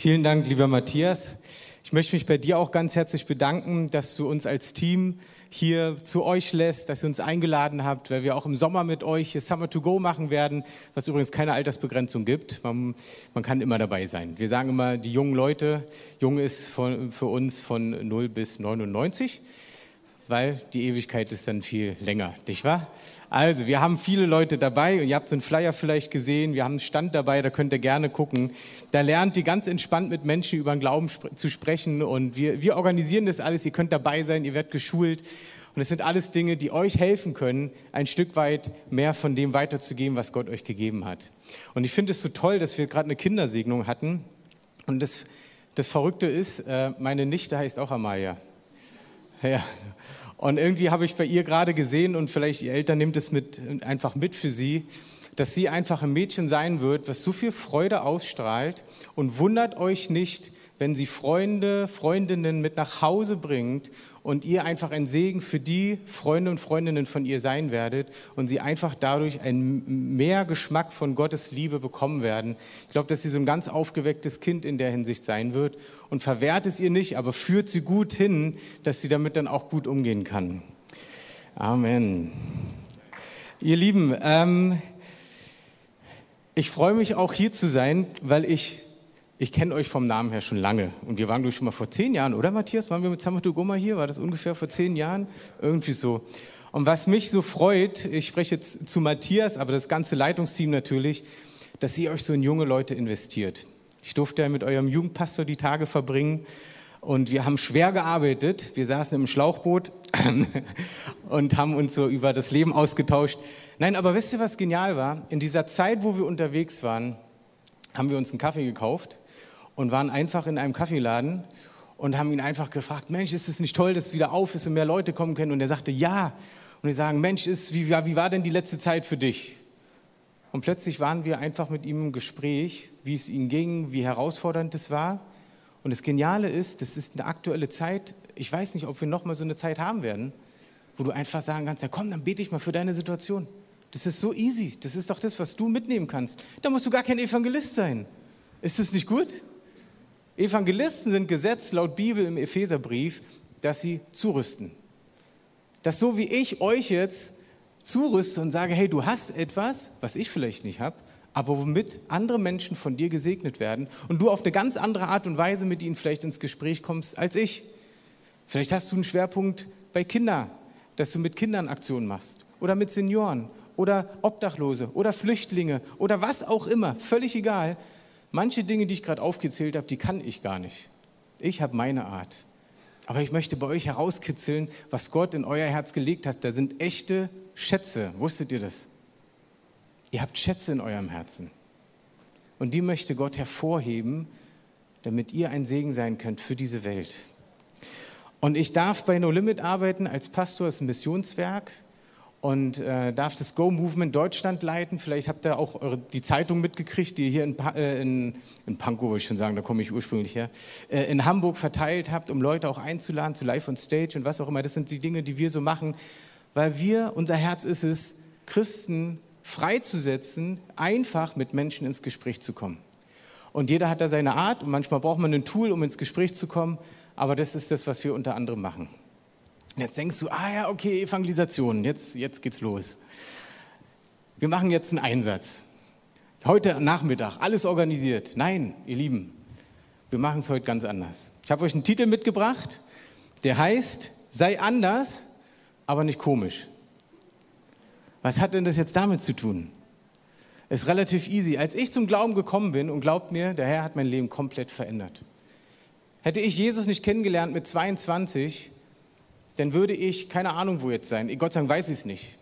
Vielen Dank, lieber Matthias. Ich möchte mich bei dir auch ganz herzlich bedanken, dass du uns als Team hier zu euch lässt, dass ihr uns eingeladen habt, weil wir auch im Sommer mit euch hier Summer to Go machen werden, was übrigens keine Altersbegrenzung gibt. Man, man kann immer dabei sein. Wir sagen immer, die jungen Leute, jung ist von, für uns von 0 bis 99 weil die Ewigkeit ist dann viel länger, nicht wahr? Also, wir haben viele Leute dabei und ihr habt so einen Flyer vielleicht gesehen, wir haben einen Stand dabei, da könnt ihr gerne gucken. Da lernt ihr ganz entspannt mit Menschen über den Glauben sp zu sprechen und wir, wir organisieren das alles, ihr könnt dabei sein, ihr werdet geschult und es sind alles Dinge, die euch helfen können, ein Stück weit mehr von dem weiterzugeben, was Gott euch gegeben hat. Und ich finde es so toll, dass wir gerade eine Kindersegnung hatten und das, das Verrückte ist, äh, meine Nichte heißt auch Amaya. Ja. Und irgendwie habe ich bei ihr gerade gesehen und vielleicht ihr Eltern nimmt es mit, einfach mit für sie, dass sie einfach ein Mädchen sein wird, was so viel Freude ausstrahlt und wundert euch nicht, wenn sie Freunde, Freundinnen mit nach Hause bringt und ihr einfach ein Segen für die Freunde und Freundinnen von ihr sein werdet und sie einfach dadurch ein mehr Geschmack von Gottes Liebe bekommen werden. Ich glaube, dass sie so ein ganz aufgewecktes Kind in der Hinsicht sein wird und verwehrt es ihr nicht, aber führt sie gut hin, dass sie damit dann auch gut umgehen kann. Amen. Ihr Lieben, ähm, ich freue mich auch hier zu sein, weil ich ich kenne euch vom Namen her schon lange. Und wir waren, glaube ich, schon mal vor zehn Jahren, oder Matthias? Waren wir mit Samatu Goma hier? War das ungefähr vor zehn Jahren? Irgendwie so. Und was mich so freut, ich spreche jetzt zu Matthias, aber das ganze Leitungsteam natürlich, dass ihr euch so in junge Leute investiert. Ich durfte ja mit eurem Jugendpastor die Tage verbringen und wir haben schwer gearbeitet. Wir saßen im Schlauchboot und haben uns so über das Leben ausgetauscht. Nein, aber wisst ihr, was genial war? In dieser Zeit, wo wir unterwegs waren, haben wir uns einen Kaffee gekauft und waren einfach in einem Kaffeeladen und haben ihn einfach gefragt, Mensch, ist es nicht toll, dass es wieder auf ist und mehr Leute kommen können? Und er sagte, ja. Und wir sagen, Mensch, ist, wie, wie war denn die letzte Zeit für dich? Und plötzlich waren wir einfach mit ihm im Gespräch, wie es ihm ging, wie herausfordernd es war. Und das Geniale ist, das ist eine aktuelle Zeit. Ich weiß nicht, ob wir noch mal so eine Zeit haben werden, wo du einfach sagen kannst, ja komm, dann bete ich mal für deine Situation. Das ist so easy. Das ist doch das, was du mitnehmen kannst. Da musst du gar kein Evangelist sein. Ist das nicht gut? Evangelisten sind gesetzt laut Bibel im Epheserbrief, dass sie zurüsten. Dass so wie ich euch jetzt zurüste und sage, hey, du hast etwas, was ich vielleicht nicht habe, aber womit andere Menschen von dir gesegnet werden und du auf eine ganz andere Art und Weise mit ihnen vielleicht ins Gespräch kommst als ich. Vielleicht hast du einen Schwerpunkt bei Kindern, dass du mit Kindern Aktionen machst oder mit Senioren oder Obdachlose oder Flüchtlinge oder was auch immer, völlig egal. Manche Dinge, die ich gerade aufgezählt habe, die kann ich gar nicht. Ich habe meine Art. Aber ich möchte bei euch herauskitzeln, was Gott in euer Herz gelegt hat. Da sind echte Schätze. Wusstet ihr das? Ihr habt Schätze in eurem Herzen. Und die möchte Gott hervorheben, damit ihr ein Segen sein könnt für diese Welt. Und ich darf bei No Limit arbeiten als Pastor, ein Missionswerk und äh, darf das Go Movement Deutschland leiten. Vielleicht habt ihr auch eure, die Zeitung mitgekriegt, die ihr hier in, äh, in, in Pankow, würde ich schon sagen, da komme ich ursprünglich her, äh, in Hamburg verteilt habt, um Leute auch einzuladen zu Live on Stage und was auch immer. Das sind die Dinge, die wir so machen, weil wir, unser Herz ist es, Christen freizusetzen, einfach mit Menschen ins Gespräch zu kommen. Und jeder hat da seine Art und manchmal braucht man ein Tool, um ins Gespräch zu kommen, aber das ist das, was wir unter anderem machen. Jetzt denkst du, ah ja, okay, Evangelisation, jetzt, jetzt geht's los. Wir machen jetzt einen Einsatz. Heute Nachmittag, alles organisiert. Nein, ihr Lieben, wir machen es heute ganz anders. Ich habe euch einen Titel mitgebracht, der heißt, sei anders, aber nicht komisch. Was hat denn das jetzt damit zu tun? Ist relativ easy. Als ich zum Glauben gekommen bin, und glaubt mir, der Herr hat mein Leben komplett verändert. Hätte ich Jesus nicht kennengelernt mit 22, dann würde ich keine Ahnung wo jetzt sein. Gott sei Dank weiß ich es nicht.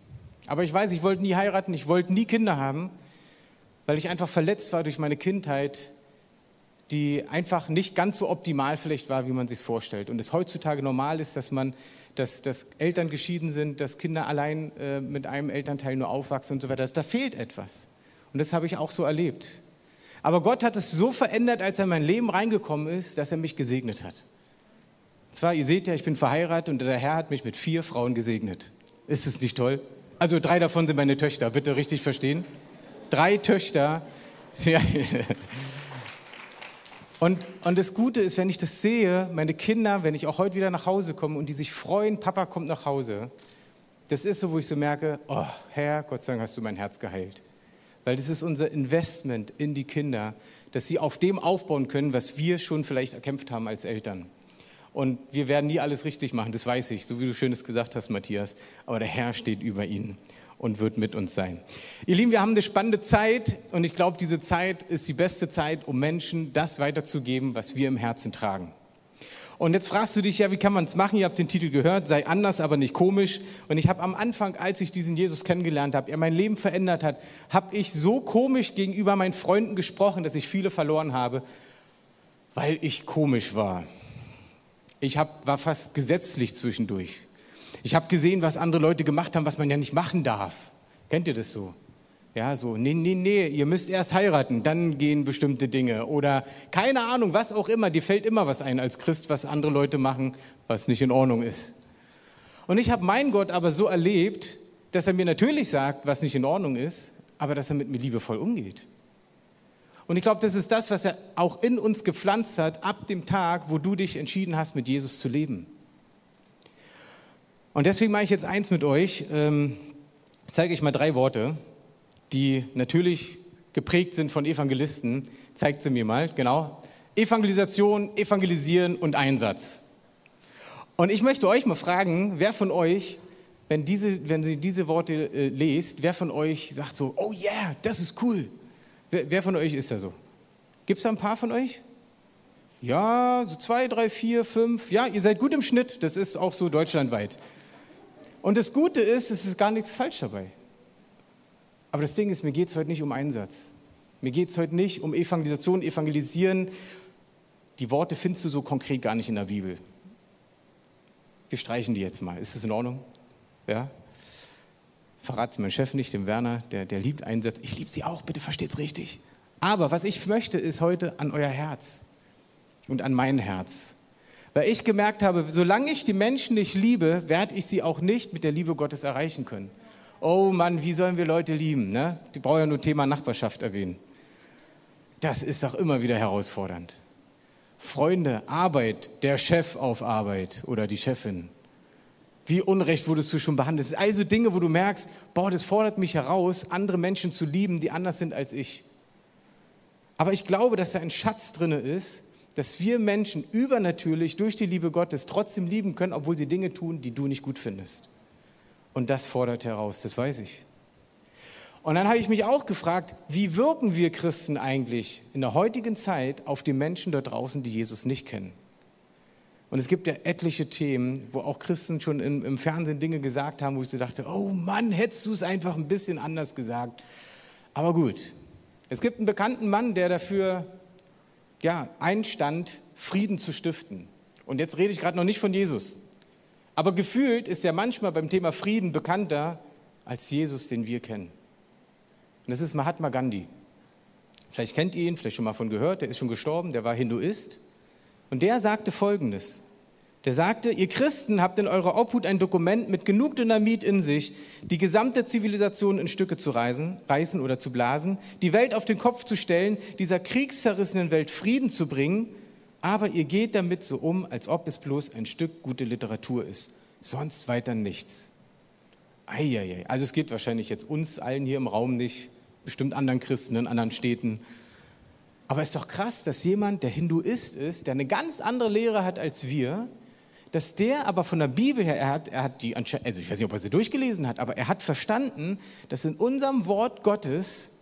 Aber ich weiß, ich wollte nie heiraten, ich wollte nie Kinder haben, weil ich einfach verletzt war durch meine Kindheit, die einfach nicht ganz so optimal vielleicht war, wie man sich vorstellt. Und es heutzutage normal ist, dass man, dass, dass Eltern geschieden sind, dass Kinder allein äh, mit einem Elternteil nur aufwachsen und so weiter. Da fehlt etwas. Und das habe ich auch so erlebt. Aber Gott hat es so verändert, als er in mein Leben reingekommen ist, dass er mich gesegnet hat. Zwar, ihr seht ja, ich bin verheiratet und der Herr hat mich mit vier Frauen gesegnet. Ist es nicht toll? Also drei davon sind meine Töchter, bitte richtig verstehen. Drei Töchter. Ja. Und, und das Gute ist, wenn ich das sehe, meine Kinder, wenn ich auch heute wieder nach Hause komme und die sich freuen, Papa kommt nach Hause, das ist so, wo ich so merke, oh Herr, Gott sei Dank hast du mein Herz geheilt. Weil das ist unser Investment in die Kinder, dass sie auf dem aufbauen können, was wir schon vielleicht erkämpft haben als Eltern. Und wir werden nie alles richtig machen, das weiß ich, so wie du schönes gesagt hast, Matthias. Aber der Herr steht über ihnen und wird mit uns sein. Ihr Lieben, wir haben eine spannende Zeit und ich glaube, diese Zeit ist die beste Zeit, um Menschen das weiterzugeben, was wir im Herzen tragen. Und jetzt fragst du dich ja, wie kann man es machen? Ihr habt den Titel gehört, sei anders, aber nicht komisch. Und ich habe am Anfang, als ich diesen Jesus kennengelernt habe, er mein Leben verändert hat, habe ich so komisch gegenüber meinen Freunden gesprochen, dass ich viele verloren habe, weil ich komisch war. Ich hab, war fast gesetzlich zwischendurch. Ich habe gesehen, was andere Leute gemacht haben, was man ja nicht machen darf. Kennt ihr das so? Ja, so, nee, nee, nee, ihr müsst erst heiraten, dann gehen bestimmte Dinge. Oder keine Ahnung, was auch immer, dir fällt immer was ein als Christ, was andere Leute machen, was nicht in Ordnung ist. Und ich habe meinen Gott aber so erlebt, dass er mir natürlich sagt, was nicht in Ordnung ist, aber dass er mit mir liebevoll umgeht. Und ich glaube, das ist das, was er auch in uns gepflanzt hat, ab dem Tag, wo du dich entschieden hast, mit Jesus zu leben. Und deswegen mache ich jetzt eins mit euch. Ähm, zeige ich mal drei Worte die natürlich geprägt sind von Evangelisten. Zeigt sie mir mal, genau. Evangelisation, Evangelisieren und Einsatz. Und ich möchte euch mal fragen, wer von euch, wenn, diese, wenn Sie diese Worte äh, lest, wer von euch sagt so, oh yeah, das ist cool. Wer, wer von euch ist da so? Gibt es da ein paar von euch? Ja, so zwei, drei, vier, fünf. Ja, ihr seid gut im Schnitt. Das ist auch so deutschlandweit. Und das Gute ist, es ist gar nichts falsch dabei. Aber das Ding ist, mir geht es heute nicht um Einsatz. Mir geht es heute nicht um Evangelisation, Evangelisieren. Die Worte findest du so konkret gar nicht in der Bibel. Wir streichen die jetzt mal. Ist das in Ordnung? Ja? Verrat es meinem Chef nicht, dem Werner, der, der liebt Einsätze. Ich liebe sie auch, bitte versteht es richtig. Aber was ich möchte, ist heute an euer Herz und an mein Herz. Weil ich gemerkt habe, solange ich die Menschen nicht liebe, werde ich sie auch nicht mit der Liebe Gottes erreichen können oh Mann, wie sollen wir Leute lieben? Ne? Die brauchen ja nur Thema Nachbarschaft erwähnen. Das ist doch immer wieder herausfordernd. Freunde, Arbeit, der Chef auf Arbeit oder die Chefin. Wie unrecht wurdest du schon behandelt? Das sind also Dinge, wo du merkst, boah, das fordert mich heraus, andere Menschen zu lieben, die anders sind als ich. Aber ich glaube, dass da ein Schatz drin ist, dass wir Menschen übernatürlich durch die Liebe Gottes trotzdem lieben können, obwohl sie Dinge tun, die du nicht gut findest. Und das fordert heraus, das weiß ich. Und dann habe ich mich auch gefragt, wie wirken wir Christen eigentlich in der heutigen Zeit auf die Menschen da draußen, die Jesus nicht kennen? Und es gibt ja etliche Themen, wo auch Christen schon im, im Fernsehen Dinge gesagt haben, wo ich so dachte, oh Mann, hättest du es einfach ein bisschen anders gesagt. Aber gut, es gibt einen bekannten Mann, der dafür ja, einstand, Frieden zu stiften. Und jetzt rede ich gerade noch nicht von Jesus. Aber gefühlt ist er manchmal beim Thema Frieden bekannter als Jesus, den wir kennen. Und das ist Mahatma Gandhi. Vielleicht kennt ihr ihn, vielleicht schon mal von gehört, der ist schon gestorben, der war Hinduist. Und der sagte Folgendes. Der sagte, ihr Christen habt in eurer Obhut ein Dokument mit genug Dynamit in sich, die gesamte Zivilisation in Stücke zu reißen, reißen oder zu blasen, die Welt auf den Kopf zu stellen, dieser kriegszerrissenen Welt Frieden zu bringen aber ihr geht damit so um, als ob es bloß ein Stück gute Literatur ist. Sonst weiter nichts. Eieiei. Also es geht wahrscheinlich jetzt uns allen hier im Raum nicht, bestimmt anderen Christen in anderen Städten. Aber es ist doch krass, dass jemand, der Hinduist ist, der eine ganz andere Lehre hat als wir, dass der aber von der Bibel her, er hat, er hat die, also ich weiß nicht, ob er sie durchgelesen hat, aber er hat verstanden, dass in unserem Wort Gottes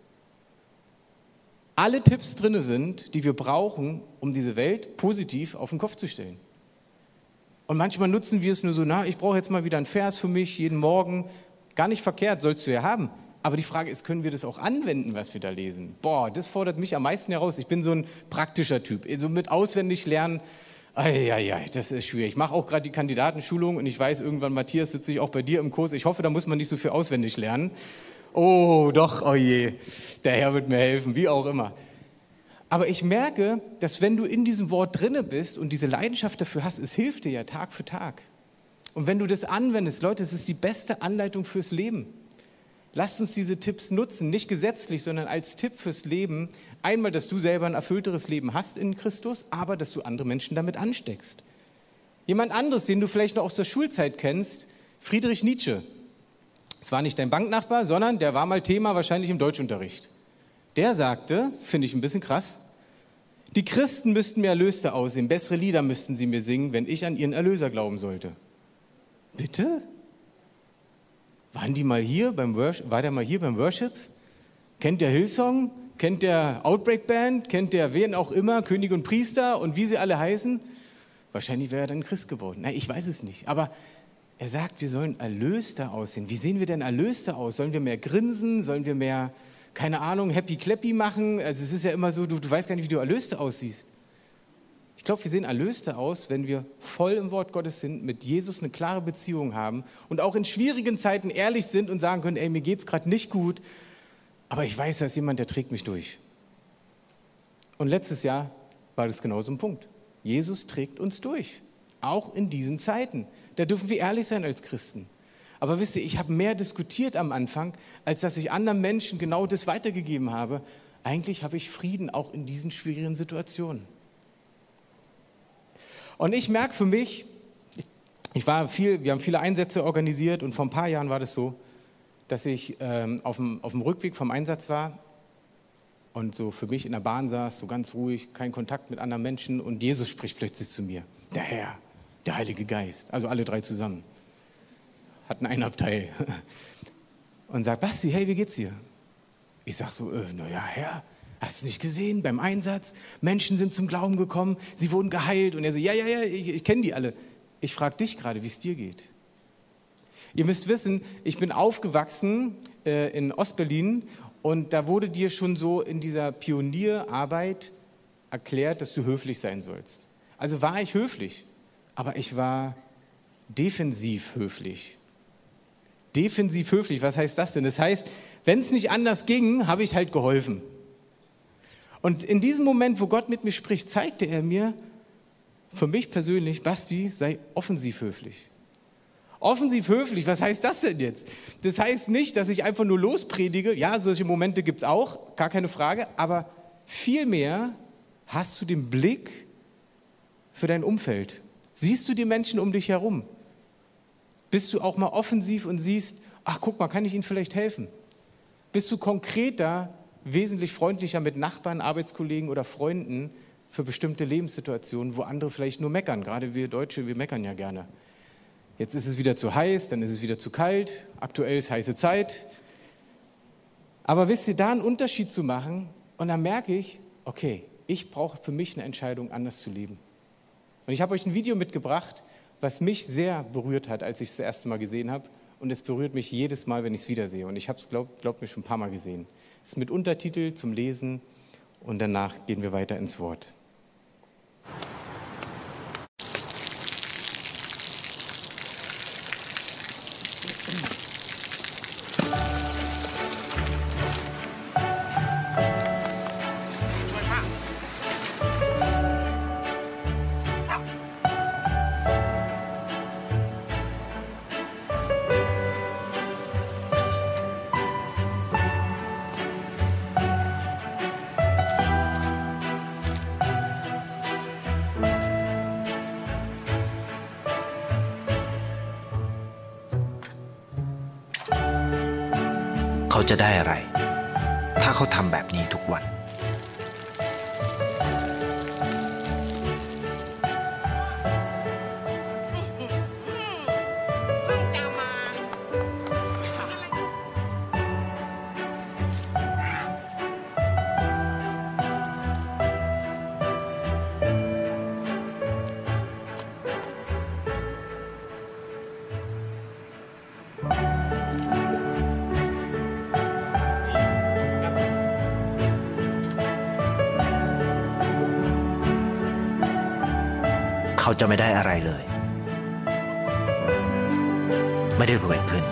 alle Tipps drin sind, die wir brauchen, um diese Welt positiv auf den Kopf zu stellen. Und manchmal nutzen wir es nur so, na, ich brauche jetzt mal wieder einen Vers für mich jeden Morgen. Gar nicht verkehrt, sollst du ja haben. Aber die Frage ist, können wir das auch anwenden, was wir da lesen? Boah, das fordert mich am meisten heraus. Ich bin so ein praktischer Typ. So mit auswendig lernen, ja, das ist schwierig. Ich mache auch gerade die Kandidatenschulung und ich weiß, irgendwann, Matthias, sitze ich auch bei dir im Kurs. Ich hoffe, da muss man nicht so viel auswendig lernen. Oh, doch, oh je, der Herr wird mir helfen, wie auch immer. Aber ich merke, dass wenn du in diesem Wort drinne bist und diese Leidenschaft dafür hast, es hilft dir ja Tag für Tag. Und wenn du das anwendest, Leute, es ist die beste Anleitung fürs Leben. Lasst uns diese Tipps nutzen, nicht gesetzlich, sondern als Tipp fürs Leben. Einmal, dass du selber ein erfüllteres Leben hast in Christus, aber dass du andere Menschen damit ansteckst. Jemand anderes, den du vielleicht noch aus der Schulzeit kennst, Friedrich Nietzsche. Es war nicht dein Banknachbar, sondern der war mal Thema wahrscheinlich im Deutschunterricht. Der sagte, finde ich ein bisschen krass, die Christen müssten mir erlöster aussehen, bessere Lieder müssten sie mir singen, wenn ich an ihren Erlöser glauben sollte. Bitte? Waren die mal hier beim Worship? War der mal hier beim Worship? Kennt der Hillsong? Kennt der Outbreak Band? Kennt der wen auch immer? König und Priester und wie sie alle heißen? Wahrscheinlich wäre er dann Christ geworden. Nein, ich weiß es nicht. Aber er sagt, wir sollen erlöster aussehen. Wie sehen wir denn erlöster aus? Sollen wir mehr grinsen? Sollen wir mehr, keine Ahnung, happy clappy machen? Also es ist ja immer so, du, du weißt gar nicht, wie du erlöster aussiehst. Ich glaube, wir sehen erlöster aus, wenn wir voll im Wort Gottes sind, mit Jesus eine klare Beziehung haben und auch in schwierigen Zeiten ehrlich sind und sagen können, ey, mir geht es gerade nicht gut, aber ich weiß, da ist jemand, der trägt mich durch. Und letztes Jahr war das genau so ein Punkt. Jesus trägt uns durch, auch in diesen Zeiten. Da dürfen wir ehrlich sein als Christen. Aber wisst ihr, ich habe mehr diskutiert am Anfang, als dass ich anderen Menschen genau das weitergegeben habe. Eigentlich habe ich Frieden auch in diesen schwierigen Situationen. Und ich merke für mich, ich war viel, wir haben viele Einsätze organisiert und vor ein paar Jahren war das so, dass ich ähm, auf, dem, auf dem Rückweg vom Einsatz war und so für mich in der Bahn saß, so ganz ruhig, kein Kontakt mit anderen Menschen und Jesus spricht plötzlich zu mir, der Herr, der Heilige Geist, also alle drei zusammen, hatten ein Abteil. Und sagt, Basti, hey, wie geht's dir? Ich sag so, äh, naja, Herr, Hast du nicht gesehen beim Einsatz? Menschen sind zum Glauben gekommen, sie wurden geheilt. Und er so, ja, ja, ja, ich, ich kenne die alle. Ich frage dich gerade, wie es dir geht. Ihr müsst wissen, ich bin aufgewachsen äh, in Ostberlin und da wurde dir schon so in dieser Pionierarbeit erklärt, dass du höflich sein sollst. Also war ich höflich, aber ich war defensiv höflich. Defensiv höflich, was heißt das denn? Das heißt, wenn es nicht anders ging, habe ich halt geholfen. Und in diesem Moment, wo Gott mit mir spricht, zeigte er mir, für mich persönlich, Basti, sei offensiv höflich. Offensiv höflich, was heißt das denn jetzt? Das heißt nicht, dass ich einfach nur lospredige. Ja, solche Momente gibt es auch, gar keine Frage. Aber vielmehr hast du den Blick für dein Umfeld. Siehst du die Menschen um dich herum? Bist du auch mal offensiv und siehst, ach guck mal, kann ich ihnen vielleicht helfen? Bist du konkreter wesentlich freundlicher mit Nachbarn, Arbeitskollegen oder Freunden für bestimmte Lebenssituationen, wo andere vielleicht nur meckern. Gerade wir Deutsche, wir meckern ja gerne. Jetzt ist es wieder zu heiß, dann ist es wieder zu kalt. Aktuell ist heiße Zeit. Aber wisst ihr, da einen Unterschied zu machen und dann merke ich, okay, ich brauche für mich eine Entscheidung, anders zu leben. Und ich habe euch ein Video mitgebracht, was mich sehr berührt hat, als ich es das erste Mal gesehen habe. Und es berührt mich jedes Mal, wenn ich es wiedersehe. Und ich habe es, glaubt glaub mir, schon ein paar Mal gesehen. Es ist mit Untertitel zum Lesen und danach gehen wir weiter ins Wort. จะได้อะไร เขาจะไม่ได้อะไรเลย ไม่ได้รวยขึ้น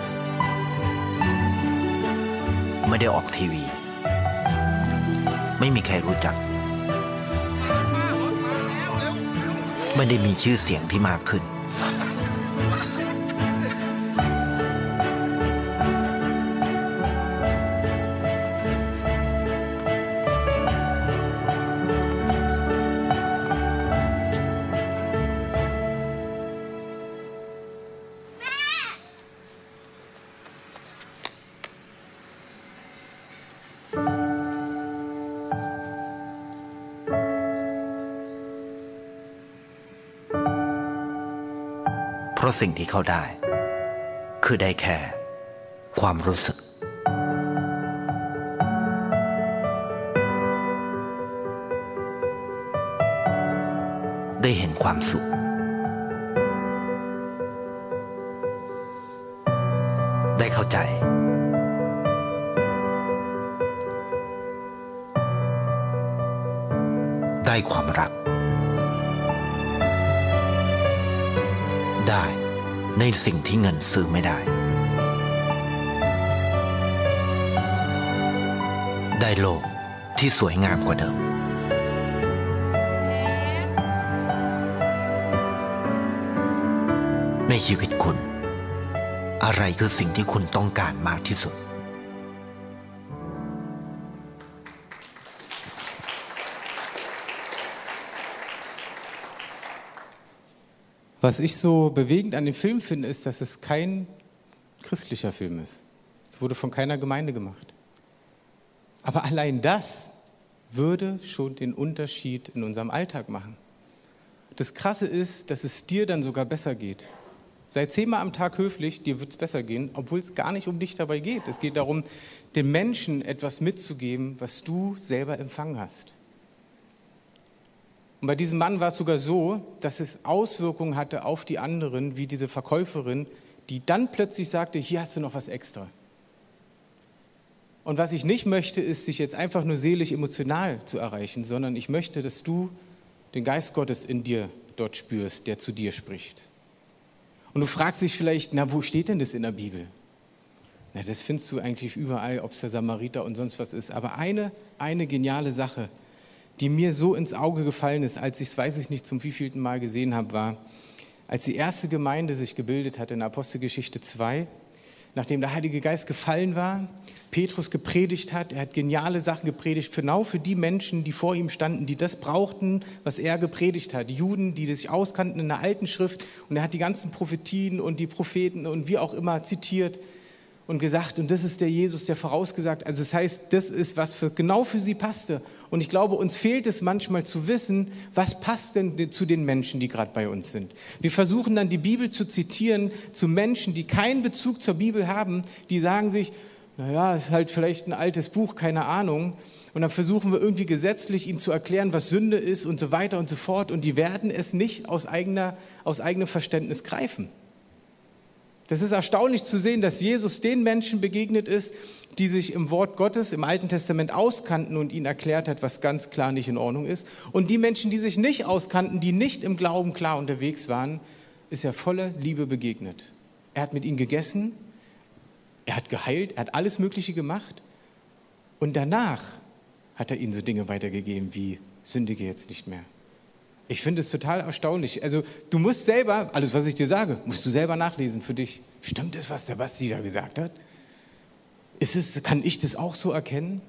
ไม่ได้ออกทีวี ไม่มีใครรู้จัก ไม่ได้มีชื่อเสียงที่มากขึ้น สิ่งที่เขาได้ คือได้แค่ ความรู้สึก ได้เห็นความสุข ได้เข้าใจ ได้ความรักได้ ในสิ่งที่เงินซื้อไม่ได้ ได้โลกที่สวยงามกว่าเดิม ในชีวิตคุณ อะไรคือสิ่งที่คุณต้องการมากที่สุด Was ich so bewegend an dem Film finde, ist, dass es kein christlicher Film ist. Es wurde von keiner Gemeinde gemacht. Aber allein das würde schon den Unterschied in unserem Alltag machen. Das Krasse ist, dass es dir dann sogar besser geht. Sei zehnmal am Tag höflich, dir wird es besser gehen, obwohl es gar nicht um dich dabei geht. Es geht darum, dem Menschen etwas mitzugeben, was du selber empfangen hast. Und bei diesem Mann war es sogar so, dass es Auswirkungen hatte auf die anderen, wie diese Verkäuferin, die dann plötzlich sagte, hier hast du noch was extra. Und was ich nicht möchte, ist, sich jetzt einfach nur seelisch emotional zu erreichen, sondern ich möchte, dass du den Geist Gottes in dir dort spürst, der zu dir spricht. Und du fragst dich vielleicht, na, wo steht denn das in der Bibel? Na, das findest du eigentlich überall, ob es der Samariter und sonst was ist. Aber eine, eine geniale Sache, die mir so ins Auge gefallen ist, als ich es, weiß ich nicht, zum wievielten Mal gesehen habe, war, als die erste Gemeinde sich gebildet hat in Apostelgeschichte 2, nachdem der Heilige Geist gefallen war, Petrus gepredigt hat, er hat geniale Sachen gepredigt, genau für die Menschen, die vor ihm standen, die das brauchten, was er gepredigt hat. Juden, die sich auskannten in der alten Schrift und er hat die ganzen Prophetien und die Propheten und wie auch immer zitiert und gesagt, und das ist der Jesus, der vorausgesagt, also das heißt, das ist, was für, genau für sie passte. Und ich glaube, uns fehlt es manchmal zu wissen, was passt denn zu den Menschen, die gerade bei uns sind. Wir versuchen dann die Bibel zu zitieren zu Menschen, die keinen Bezug zur Bibel haben, die sagen sich, naja, ist halt vielleicht ein altes Buch, keine Ahnung. Und dann versuchen wir irgendwie gesetzlich ihnen zu erklären, was Sünde ist und so weiter und so fort. Und die werden es nicht aus, eigener, aus eigenem Verständnis greifen. Das ist erstaunlich zu sehen, dass Jesus den Menschen begegnet ist, die sich im Wort Gottes im Alten Testament auskannten und ihnen erklärt hat, was ganz klar nicht in Ordnung ist. Und die Menschen, die sich nicht auskannten, die nicht im Glauben klar unterwegs waren, ist er voller Liebe begegnet. Er hat mit ihnen gegessen, er hat geheilt, er hat alles Mögliche gemacht. Und danach hat er ihnen so Dinge weitergegeben wie, sündige jetzt nicht mehr. Ich finde es total erstaunlich. Also du musst selber, alles was ich dir sage, musst du selber nachlesen für dich. Stimmt es, was der Basti da gesagt hat? Ist es, kann ich das auch so erkennen?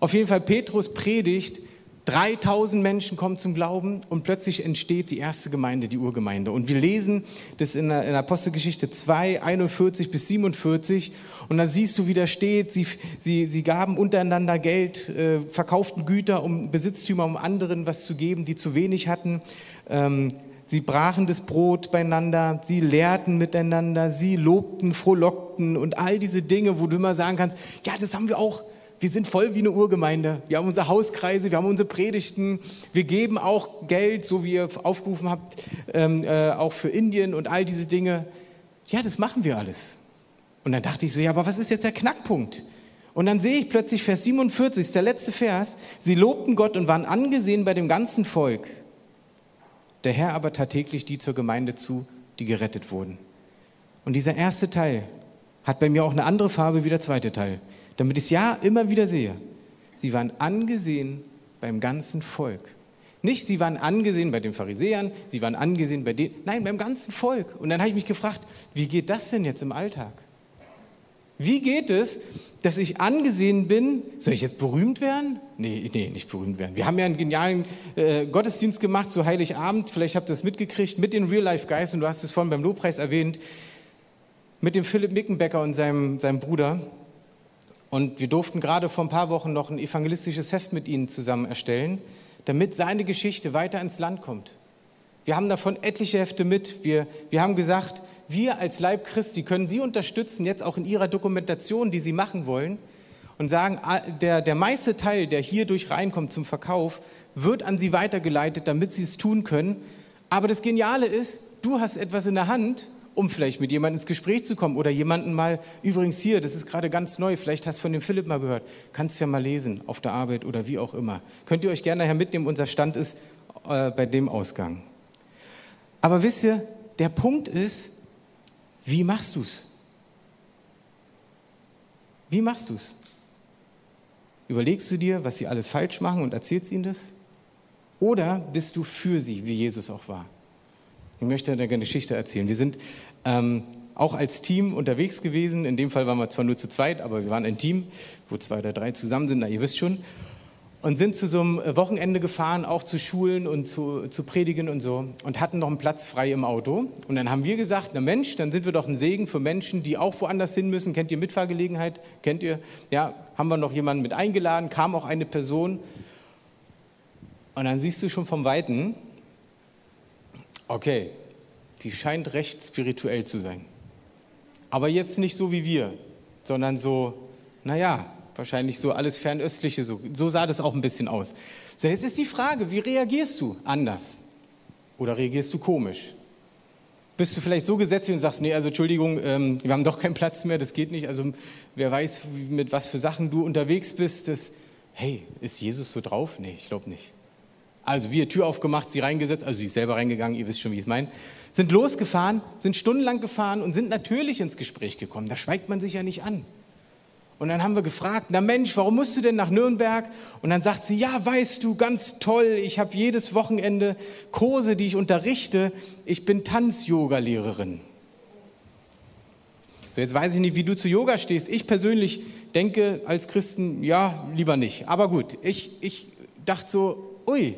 Auf jeden Fall, Petrus predigt, 3000 Menschen kommen zum Glauben und plötzlich entsteht die erste Gemeinde, die Urgemeinde. Und wir lesen das in der, Apostelgeschichte 2, 41 bis 47. Und da siehst du, wie da steht, sie, sie, sie gaben untereinander Geld, äh, verkauften Güter, um Besitztümer, um anderen was zu geben, die zu wenig hatten. Ähm, Sie brachen das Brot beieinander, sie lehrten miteinander, sie lobten, frohlockten und all diese Dinge, wo du immer sagen kannst, ja, das haben wir auch wir sind voll wie eine Urgemeinde. Wir haben unsere Hauskreise, wir haben unsere Predigten. Wir geben auch Geld, so wie ihr aufgerufen habt, ähm, äh, auch für Indien und all diese Dinge. Ja, das machen wir alles. Und dann dachte ich so, ja, aber was ist jetzt der Knackpunkt? Und dann sehe ich plötzlich Vers 47, ist der letzte Vers. Sie lobten Gott und waren angesehen bei dem ganzen Volk. Der Herr aber tat täglich die zur Gemeinde zu, die gerettet wurden. Und dieser erste Teil hat bei mir auch eine andere Farbe wie der zweite Teil damit ich es ja immer wieder sehe. Sie waren angesehen beim ganzen Volk. Nicht, sie waren angesehen bei den Pharisäern, sie waren angesehen bei denen, nein, beim ganzen Volk. Und dann habe ich mich gefragt, wie geht das denn jetzt im Alltag? Wie geht es, dass ich angesehen bin? Soll ich jetzt berühmt werden? Nee, nee, nicht berühmt werden. Wir haben ja einen genialen äh, Gottesdienst gemacht zu Heiligabend. Vielleicht habt ihr das mitgekriegt mit den Real Life Guys und du hast es vorhin beim Lobpreis erwähnt. Mit dem Philipp Mickenbecker und seinem, seinem Bruder. Und wir durften gerade vor ein paar Wochen noch ein evangelistisches Heft mit ihnen zusammen erstellen, damit seine Geschichte weiter ins Land kommt. Wir haben davon etliche Hefte mit. Wir, wir haben gesagt, wir als Leib Christi können Sie unterstützen, jetzt auch in Ihrer Dokumentation, die Sie machen wollen, und sagen, ah, der, der meiste Teil, der hier durch reinkommt zum Verkauf, wird an Sie weitergeleitet, damit Sie es tun können. Aber das Geniale ist, du hast etwas in der Hand, um vielleicht mit jemandem ins Gespräch zu kommen oder jemanden mal, übrigens hier, das ist gerade ganz neu, vielleicht hast du von dem Philipp mal gehört, kannst ja mal lesen auf der Arbeit oder wie auch immer. Könnt ihr euch gerne nachher mitnehmen, unser Stand ist äh, bei dem Ausgang. Aber wisst ihr, der Punkt ist, wie machst du es? Wie machst du es? Überlegst du dir, was sie alles falsch machen und erzählst ihnen das? Oder bist du für sie, wie Jesus auch war? Ich möchte eine Geschichte erzählen. Wir sind ähm, auch als Team unterwegs gewesen. In dem Fall waren wir zwar nur zu zweit, aber wir waren ein Team, wo zwei oder drei zusammen sind, na ihr wisst schon und sind zu so einem Wochenende gefahren, auch zu Schulen und zu, zu Predigen und so und hatten noch einen Platz frei im Auto. Und dann haben wir gesagt, na Mensch, dann sind wir doch ein Segen für Menschen, die auch woanders hin müssen. Kennt ihr Mitfahrgelegenheit? Kennt ihr? Ja, haben wir noch jemanden mit eingeladen, kam auch eine Person. Und dann siehst du schon vom Weiten, okay, die scheint recht spirituell zu sein. Aber jetzt nicht so wie wir, sondern so, naja, wahrscheinlich so alles Fernöstliche, so, so sah das auch ein bisschen aus. So, jetzt ist die Frage, wie reagierst du anders? Oder reagierst du komisch? Bist du vielleicht so gesetzlich und sagst, nee, also Entschuldigung, ähm, wir haben doch keinen Platz mehr, das geht nicht. Also wer weiß, mit was für Sachen du unterwegs bist, das, hey, ist Jesus so drauf? Nee, ich glaube nicht. Also wir Tür aufgemacht, sie reingesetzt, also sie ist selber reingegangen, ihr wisst schon, wie ich es meine, sind losgefahren, sind stundenlang gefahren und sind natürlich ins Gespräch gekommen. Da schweigt man sich ja nicht an. Und dann haben wir gefragt, na Mensch, warum musst du denn nach Nürnberg? Und dann sagt sie, ja, weißt du, ganz toll, ich habe jedes Wochenende Kurse, die ich unterrichte. Ich bin Tanz-Yoga-Lehrerin. So, jetzt weiß ich nicht, wie du zu Yoga stehst. Ich persönlich denke als Christen, ja, lieber nicht. Aber gut, ich, ich dachte so, ui,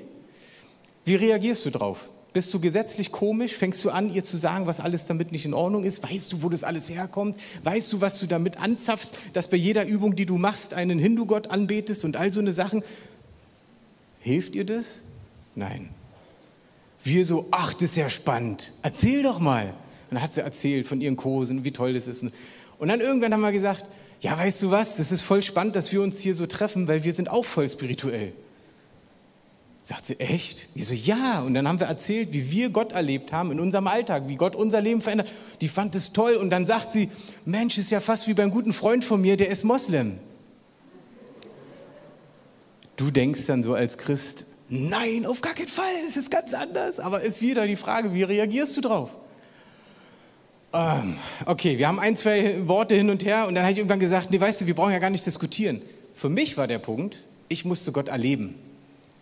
wie reagierst du drauf? Bist du gesetzlich komisch? Fängst du an, ihr zu sagen, was alles damit nicht in Ordnung ist? Weißt du, wo das alles herkommt? Weißt du, was du damit anzapfst, dass bei jeder Übung, die du machst, einen Hindu-Gott anbetest und all so eine Sachen? Hilft ihr das? Nein. Wir so, ach, das ist ja spannend. Erzähl doch mal. Und dann hat sie erzählt von ihren Kursen, wie toll das ist. Und dann irgendwann haben wir gesagt, ja, weißt du was, das ist voll spannend, dass wir uns hier so treffen, weil wir sind auch voll spirituell. Sagt sie, echt? Wir so, ja. Und dann haben wir erzählt, wie wir Gott erlebt haben in unserem Alltag, wie Gott unser Leben verändert. Die fand es toll. Und dann sagt sie, Mensch, ist ja fast wie beim guten Freund von mir, der ist Moslem. Du denkst dann so als Christ, nein, auf gar keinen Fall, das ist ganz anders. Aber ist wieder die Frage, wie reagierst du drauf? Ähm, okay, wir haben ein, zwei Worte hin und her und dann habe ich irgendwann gesagt, nee, weißt du, wir brauchen ja gar nicht diskutieren. Für mich war der Punkt, ich musste Gott erleben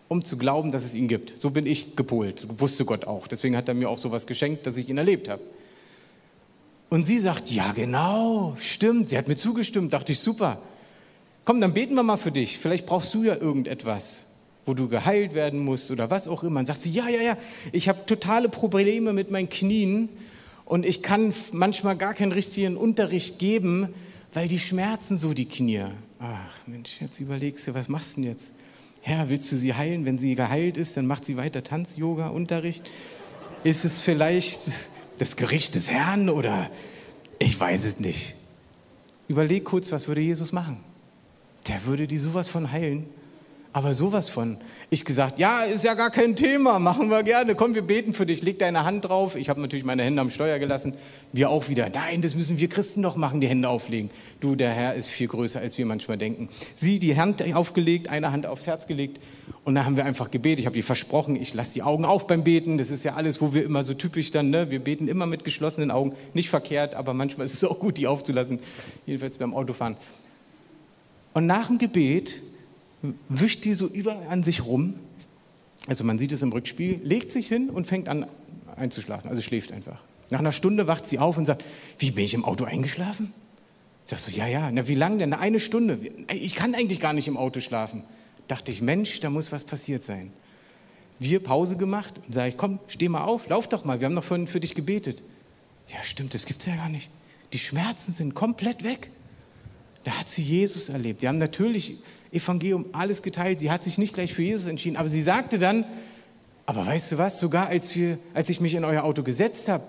um zu glauben, dass es ihn gibt. So bin ich gepolt, wusste Gott auch. Deswegen hat er mir auch sowas geschenkt, dass ich ihn erlebt habe. Und sie sagt, ja genau, stimmt, sie hat mir zugestimmt, dachte ich, super. Komm, dann beten wir mal für dich. Vielleicht brauchst du ja irgendetwas, wo du geheilt werden musst oder was auch immer. Und sagt sie, ja, ja, ja, ich habe totale Probleme mit meinen Knien und ich kann manchmal gar keinen richtigen Unterricht geben, weil die schmerzen so die Knie. Ach Mensch, jetzt überlegst du, was machst du denn jetzt? Herr, willst du sie heilen? Wenn sie geheilt ist, dann macht sie weiter Tanz-Yoga-Unterricht. Ist es vielleicht das Gericht des Herrn oder ich weiß es nicht. Überleg kurz, was würde Jesus machen? Der würde die sowas von heilen. Aber sowas von. Ich gesagt, ja, ist ja gar kein Thema, machen wir gerne. Komm, wir beten für dich, leg deine Hand drauf. Ich habe natürlich meine Hände am Steuer gelassen. Wir auch wieder, nein, das müssen wir Christen doch machen, die Hände auflegen. Du, der Herr ist viel größer, als wir manchmal denken. Sie die Hand aufgelegt, eine Hand aufs Herz gelegt und dann haben wir einfach gebetet. Ich habe dir versprochen, ich lasse die Augen auf beim Beten. Das ist ja alles, wo wir immer so typisch dann, ne? wir beten immer mit geschlossenen Augen. Nicht verkehrt, aber manchmal ist es auch gut, die aufzulassen. Jedenfalls beim Autofahren. Und nach dem Gebet wischt die so überall an sich rum. Also man sieht es im Rückspiel, legt sich hin und fängt an einzuschlafen, also schläft einfach. Nach einer Stunde wacht sie auf und sagt, wie bin ich im Auto eingeschlafen? Sagst du, ja, ja, na wie lange denn? Na, eine Stunde. Ich kann eigentlich gar nicht im Auto schlafen. Dachte ich, Mensch, da muss was passiert sein. Wir Pause gemacht und sage ich, komm, steh mal auf, lauf doch mal, wir haben doch vorhin für dich gebetet. Ja, stimmt, das gibt's ja gar nicht. Die Schmerzen sind komplett weg. Da hat sie Jesus erlebt. Wir haben natürlich Evangelium alles geteilt. Sie hat sich nicht gleich für Jesus entschieden, aber sie sagte dann, Aber weißt du was, sogar als, wir, als ich mich in euer Auto gesetzt habe,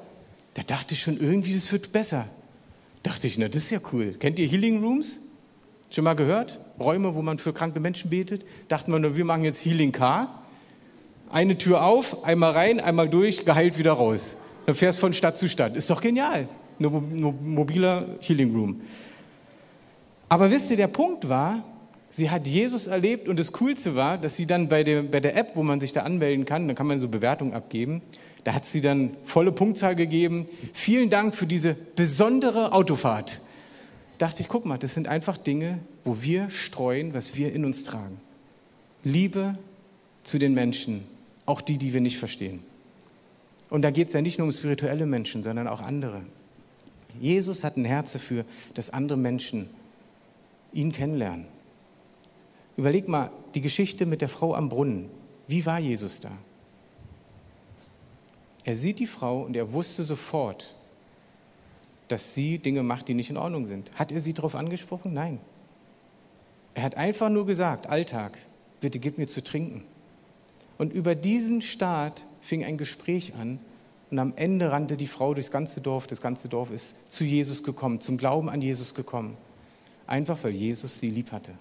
da dachte ich schon irgendwie, das wird besser. Dachte ich, na, das ist ja cool. Kennt ihr Healing Rooms? Schon mal gehört? Räume, wo man für kranke Menschen betet? Dachten wir nur, wir machen jetzt Healing Car. Eine Tür auf, einmal rein, einmal durch, geheilt wieder raus. Dann fährst von Stadt zu Stadt. Ist doch genial. Ein mobiler Healing Room. Aber wisst ihr, der Punkt war, sie hat Jesus erlebt und das Coolste war, dass sie dann bei der, bei der App, wo man sich da anmelden kann, da kann man so Bewertungen abgeben, da hat sie dann volle Punktzahl gegeben. Vielen Dank für diese besondere Autofahrt. Dachte ich, guck mal, das sind einfach Dinge, wo wir streuen, was wir in uns tragen. Liebe zu den Menschen, auch die, die wir nicht verstehen. Und da geht es ja nicht nur um spirituelle Menschen, sondern auch andere. Jesus hat ein Herz dafür, dass andere Menschen ihn kennenlernen. Überleg mal die Geschichte mit der Frau am Brunnen. Wie war Jesus da? Er sieht die Frau und er wusste sofort, dass sie Dinge macht, die nicht in Ordnung sind. Hat er sie darauf angesprochen? Nein. Er hat einfach nur gesagt, Alltag, bitte gib mir zu trinken. Und über diesen Start fing ein Gespräch an und am Ende rannte die Frau durchs ganze Dorf. Das ganze Dorf ist zu Jesus gekommen, zum Glauben an Jesus gekommen. Einfach weil Jesus sie lieb hatte.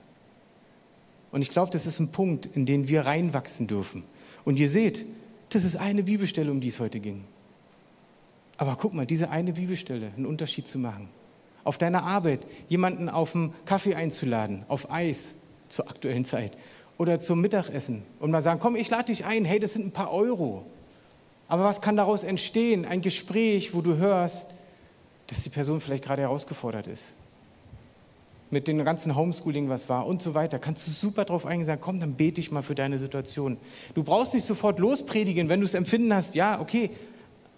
Und ich glaube, das ist ein Punkt, in den wir reinwachsen dürfen. Und ihr seht, das ist eine Bibelstelle, um die es heute ging. Aber guck mal, diese eine Bibelstelle, einen Unterschied zu machen. Auf deiner Arbeit jemanden auf einen Kaffee einzuladen, auf Eis zur aktuellen Zeit oder zum Mittagessen und mal sagen, komm, ich lade dich ein, hey, das sind ein paar Euro. Aber was kann daraus entstehen? Ein Gespräch, wo du hörst, dass die Person vielleicht gerade herausgefordert ist. Mit dem ganzen Homeschooling, was war und so weiter, kannst du super drauf eingehen, sagen, komm, dann bete ich mal für deine Situation. Du brauchst nicht sofort lospredigen, wenn du es empfinden hast, ja, okay,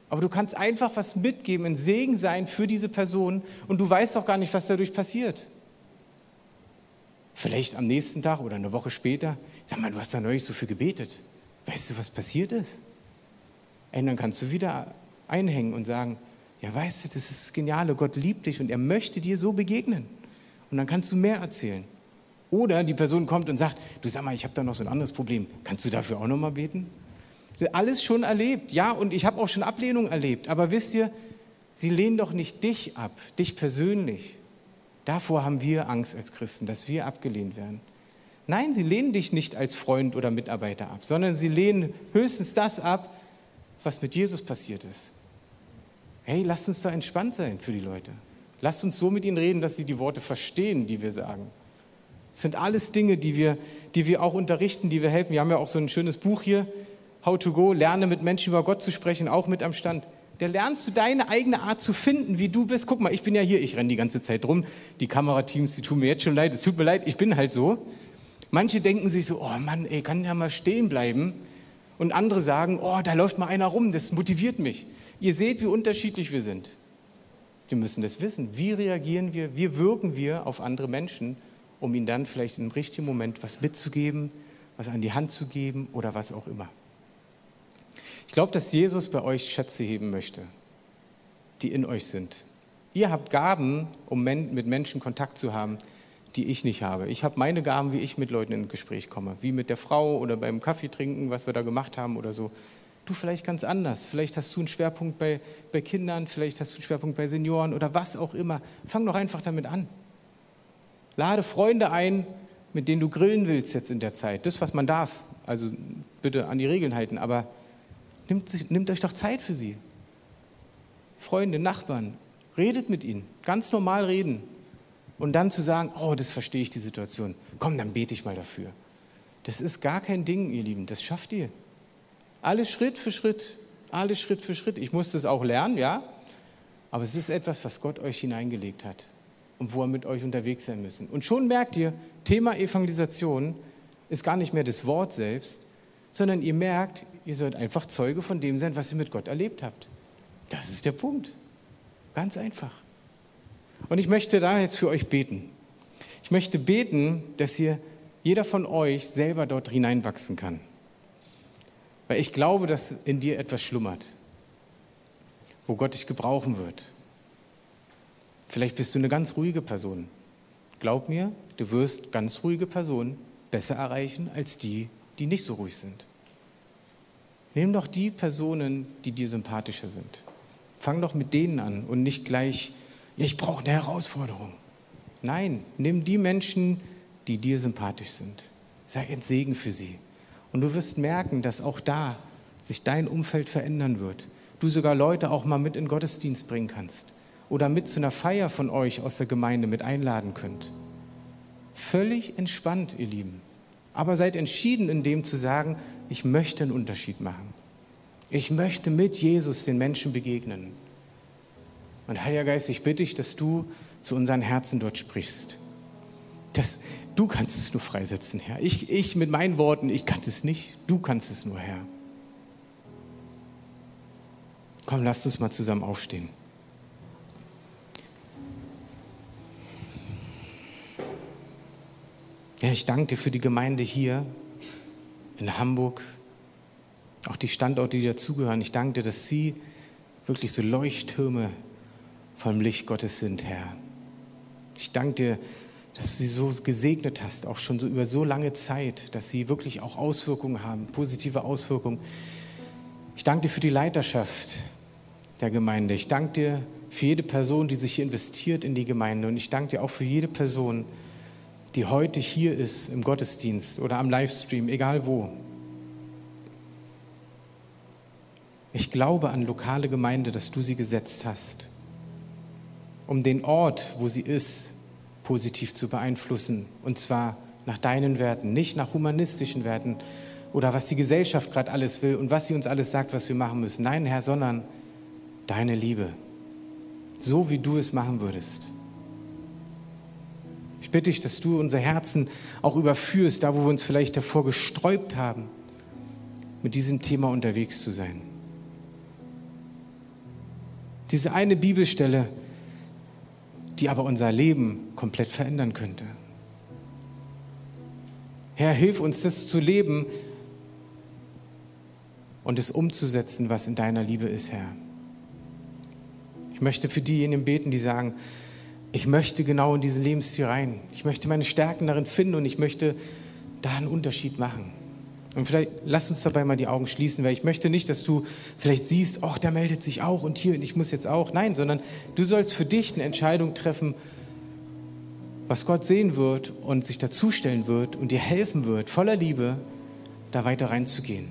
aber du kannst einfach was mitgeben, ein Segen sein für diese Person und du weißt doch gar nicht, was dadurch passiert. Vielleicht am nächsten Tag oder eine Woche später, sag mal, du hast da neulich so viel gebetet. Weißt du, was passiert ist? Und dann kannst du wieder einhängen und sagen, ja, weißt du, das ist das Geniale, Gott liebt dich und er möchte dir so begegnen. Und dann kannst du mehr erzählen. Oder die Person kommt und sagt, du sag mal, ich habe da noch so ein anderes Problem. Kannst du dafür auch noch mal beten? Alles schon erlebt, ja, und ich habe auch schon Ablehnung erlebt. Aber wisst ihr, sie lehnen doch nicht dich ab, dich persönlich. Davor haben wir Angst als Christen, dass wir abgelehnt werden. Nein, sie lehnen dich nicht als Freund oder Mitarbeiter ab, sondern sie lehnen höchstens das ab, was mit Jesus passiert ist. Hey, lasst uns da entspannt sein für die Leute. Lasst uns so mit ihnen reden, dass sie die Worte verstehen, die wir sagen. Das sind alles Dinge, die wir, die wir auch unterrichten, die wir helfen. Wir haben ja auch so ein schönes Buch hier, How to Go, lerne mit Menschen über Gott zu sprechen, auch mit am Stand. Da lernst du deine eigene Art zu finden, wie du bist. Guck mal, ich bin ja hier, ich renne die ganze Zeit rum. Die Kamerateams, die tun mir jetzt schon leid. Es tut mir leid, ich bin halt so. Manche denken sich so, oh Mann, ey, kann ja mal stehen bleiben. Und andere sagen, oh, da läuft mal einer rum, das motiviert mich. Ihr seht, wie unterschiedlich wir sind. Wir müssen das wissen. Wie reagieren wir? Wie wirken wir auf andere Menschen, um ihnen dann vielleicht im richtigen Moment was mitzugeben, was an die Hand zu geben oder was auch immer. Ich glaube, dass Jesus bei euch Schätze heben möchte, die in euch sind. Ihr habt Gaben, um mit Menschen Kontakt zu haben, die ich nicht habe. Ich habe meine Gaben, wie ich mit Leuten ins Gespräch komme, wie mit der Frau oder beim Kaffee trinken, was wir da gemacht haben oder so. Du vielleicht ganz anders. Vielleicht hast du einen Schwerpunkt bei, bei Kindern, vielleicht hast du einen Schwerpunkt bei Senioren oder was auch immer. Fang doch einfach damit an. Lade Freunde ein, mit denen du grillen willst jetzt in der Zeit. Das, was man darf. Also bitte an die Regeln halten, aber nimmt, nimmt euch doch Zeit für sie. Freunde, Nachbarn, redet mit ihnen. Ganz normal reden. Und dann zu sagen, oh, das verstehe ich die Situation. Komm, dann bete ich mal dafür. Das ist gar kein Ding, ihr Lieben. Das schafft ihr. Alles Schritt für Schritt, alles Schritt für Schritt. Ich musste es auch lernen, ja, aber es ist etwas, was Gott euch hineingelegt hat und wo er mit euch unterwegs sein müssen. Und schon merkt ihr, Thema Evangelisation ist gar nicht mehr das Wort selbst, sondern ihr merkt, ihr sollt einfach Zeuge von dem sein, was ihr mit Gott erlebt habt. Das ist der Punkt. Ganz einfach. Und ich möchte da jetzt für euch beten. Ich möchte beten, dass ihr jeder von euch selber dort hineinwachsen kann. Weil ich glaube, dass in dir etwas schlummert, wo Gott dich gebrauchen wird. Vielleicht bist du eine ganz ruhige Person. Glaub mir, du wirst ganz ruhige Personen besser erreichen als die, die nicht so ruhig sind. Nimm doch die Personen, die dir sympathischer sind. Fang doch mit denen an und nicht gleich, ich brauche eine Herausforderung. Nein, nimm die Menschen, die dir sympathisch sind. Sei ein Segen für sie. Und du wirst merken, dass auch da sich dein Umfeld verändern wird. Du sogar Leute auch mal mit in Gottesdienst bringen kannst oder mit zu einer Feier von euch aus der Gemeinde mit einladen könnt. Völlig entspannt, ihr Lieben. Aber seid entschieden in dem zu sagen, ich möchte einen Unterschied machen. Ich möchte mit Jesus den Menschen begegnen. Und Heiliger Geist, ich bitte dich, dass du zu unseren Herzen dort sprichst. Das, du kannst es nur freisetzen, Herr. Ich, ich mit meinen Worten, ich kann es nicht. Du kannst es nur, Herr. Komm, lasst uns mal zusammen aufstehen. Ja, ich danke dir für die Gemeinde hier in Hamburg, auch die Standorte, die dazugehören. Ich danke dir, dass sie wirklich so Leuchttürme vom Licht Gottes sind, Herr. Ich danke dir, dass du sie so gesegnet hast, auch schon so über so lange Zeit, dass sie wirklich auch Auswirkungen haben, positive Auswirkungen. Ich danke dir für die Leiterschaft der Gemeinde. Ich danke dir für jede Person, die sich investiert in die Gemeinde. Und ich danke dir auch für jede Person, die heute hier ist im Gottesdienst oder am Livestream, egal wo. Ich glaube an lokale Gemeinde, dass du sie gesetzt hast, um den Ort, wo sie ist, positiv zu beeinflussen. Und zwar nach deinen Werten, nicht nach humanistischen Werten oder was die Gesellschaft gerade alles will und was sie uns alles sagt, was wir machen müssen. Nein, Herr, sondern deine Liebe. So wie du es machen würdest. Ich bitte dich, dass du unser Herzen auch überführst, da wo wir uns vielleicht davor gesträubt haben, mit diesem Thema unterwegs zu sein. Diese eine Bibelstelle, die aber unser Leben komplett verändern könnte. Herr, hilf uns, das zu leben und es umzusetzen, was in deiner Liebe ist, Herr. Ich möchte für diejenigen beten, die sagen, ich möchte genau in diesen Lebensstil rein. Ich möchte meine Stärken darin finden und ich möchte da einen Unterschied machen. Und vielleicht lass uns dabei mal die Augen schließen, weil ich möchte nicht, dass du vielleicht siehst, ach, der meldet sich auch und hier und ich muss jetzt auch. Nein, sondern du sollst für dich eine Entscheidung treffen, was Gott sehen wird und sich dazustellen wird und dir helfen wird, voller Liebe, da weiter reinzugehen.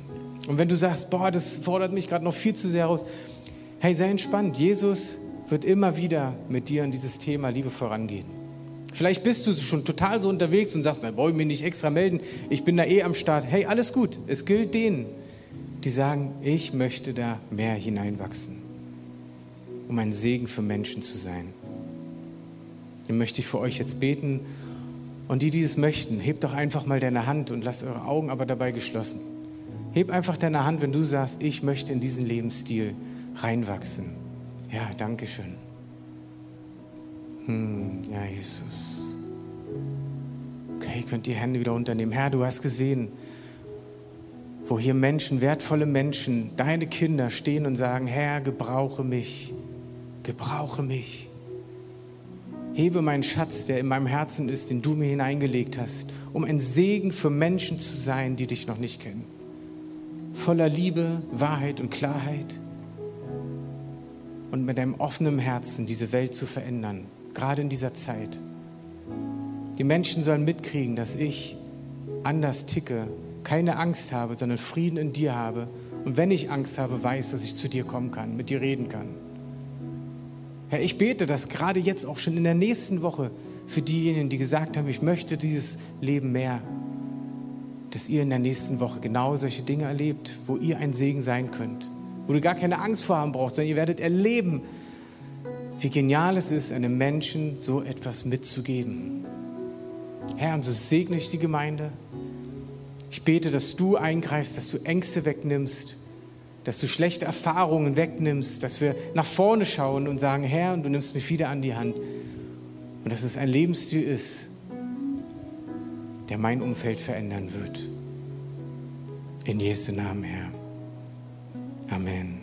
Und wenn du sagst, boah, das fordert mich gerade noch viel zu sehr aus, hey, sei entspannt. Jesus wird immer wieder mit dir in dieses Thema Liebe vorangehen. Vielleicht bist du schon total so unterwegs und sagst, na, brauche ich mich nicht extra melden, ich bin da eh am Start. Hey, alles gut. Es gilt denen, die sagen, ich möchte da mehr hineinwachsen, um ein Segen für Menschen zu sein. Dann möchte ich für euch jetzt beten. Und die, die es möchten, hebt doch einfach mal deine Hand und lasst eure Augen aber dabei geschlossen. Heb einfach deine Hand, wenn du sagst, ich möchte in diesen Lebensstil reinwachsen. Ja, danke schön. Hm, ja, Jesus. Okay, könnt die Hände wieder unternehmen. Herr, du hast gesehen, wo hier Menschen, wertvolle Menschen, deine Kinder stehen und sagen, Herr, gebrauche mich, gebrauche mich. Hebe meinen Schatz, der in meinem Herzen ist, den du mir hineingelegt hast, um ein Segen für Menschen zu sein, die dich noch nicht kennen. Voller Liebe, Wahrheit und Klarheit und mit einem offenen Herzen diese Welt zu verändern, gerade in dieser Zeit. Die Menschen sollen mitkriegen, dass ich anders ticke, keine Angst habe, sondern Frieden in dir habe. Und wenn ich Angst habe, weiß, dass ich zu dir kommen kann, mit dir reden kann. Herr, ich bete, dass gerade jetzt auch schon in der nächsten Woche für diejenigen, die gesagt haben, ich möchte dieses Leben mehr, dass ihr in der nächsten Woche genau solche Dinge erlebt, wo ihr ein Segen sein könnt wo du gar keine Angst vor haben brauchst, sondern ihr werdet erleben, wie genial es ist, einem Menschen so etwas mitzugeben. Herr, und so segne ich die Gemeinde. Ich bete, dass du eingreifst, dass du Ängste wegnimmst, dass du schlechte Erfahrungen wegnimmst, dass wir nach vorne schauen und sagen, Herr, und du nimmst mich wieder an die Hand. Und dass es ein Lebensstil ist, der mein Umfeld verändern wird. In Jesu Namen, Herr. Amen.